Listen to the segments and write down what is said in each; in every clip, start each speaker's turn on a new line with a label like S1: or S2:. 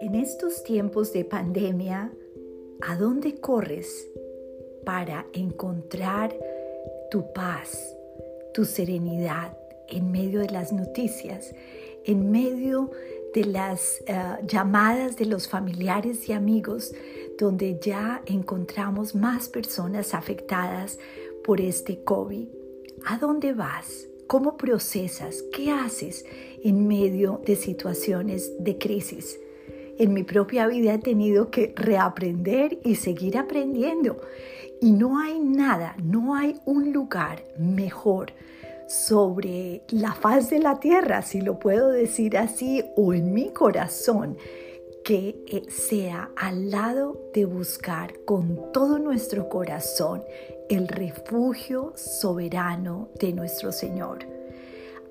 S1: En estos tiempos de pandemia, ¿a dónde corres para encontrar tu paz, tu serenidad en medio de las noticias, en medio de las eh, llamadas de los familiares y amigos, donde ya encontramos más personas afectadas por este COVID. ¿A dónde vas? ¿Cómo procesas? ¿Qué haces en medio de situaciones de crisis? En mi propia vida he tenido que reaprender y seguir aprendiendo. Y no hay nada, no hay un lugar mejor sobre la faz de la tierra, si lo puedo decir así, o en mi corazón, que eh, sea al lado de buscar con todo nuestro corazón el refugio soberano de nuestro Señor.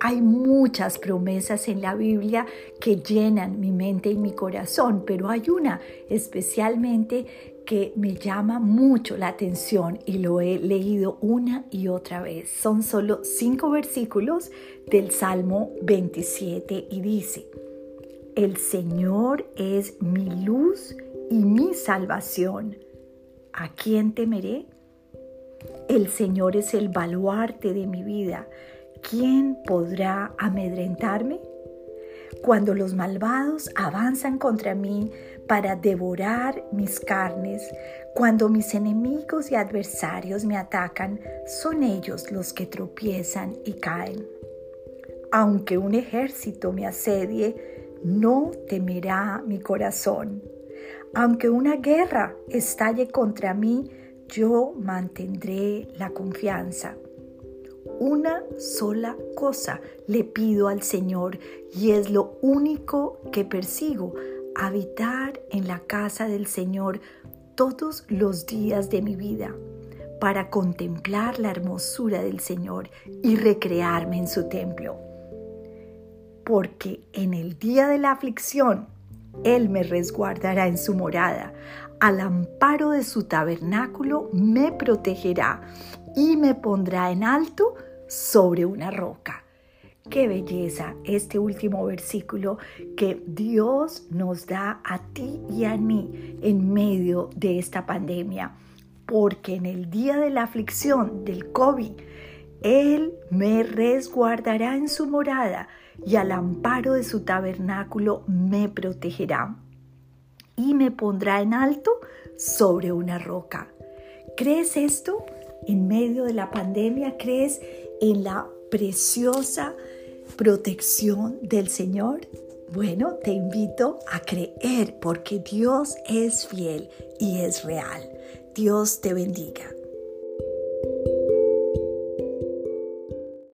S1: Hay muchas promesas en la Biblia que llenan mi mente y mi corazón, pero hay una especialmente que me llama mucho la atención y lo he leído una y otra vez. Son solo cinco versículos del Salmo 27 y dice, el Señor es mi luz y mi salvación. ¿A quién temeré? El Señor es el baluarte de mi vida. ¿Quién podrá amedrentarme? Cuando los malvados avanzan contra mí para devorar mis carnes, cuando mis enemigos y adversarios me atacan, son ellos los que tropiezan y caen. Aunque un ejército me asedie, no temerá mi corazón. Aunque una guerra estalle contra mí, yo mantendré la confianza. Una sola cosa le pido al Señor y es lo único que persigo, habitar en la casa del Señor todos los días de mi vida para contemplar la hermosura del Señor y recrearme en su templo. Porque en el día de la aflicción Él me resguardará en su morada, al amparo de su tabernáculo me protegerá y me pondrá en alto sobre una roca. Qué belleza este último versículo que Dios nos da a ti y a mí en medio de esta pandemia. Porque en el día de la aflicción del COVID, Él me resguardará en su morada y al amparo de su tabernáculo me protegerá y me pondrá en alto sobre una roca. ¿Crees esto? En medio de la pandemia, ¿crees en la preciosa protección del Señor? Bueno, te invito a creer porque Dios es fiel y es real. Dios te bendiga.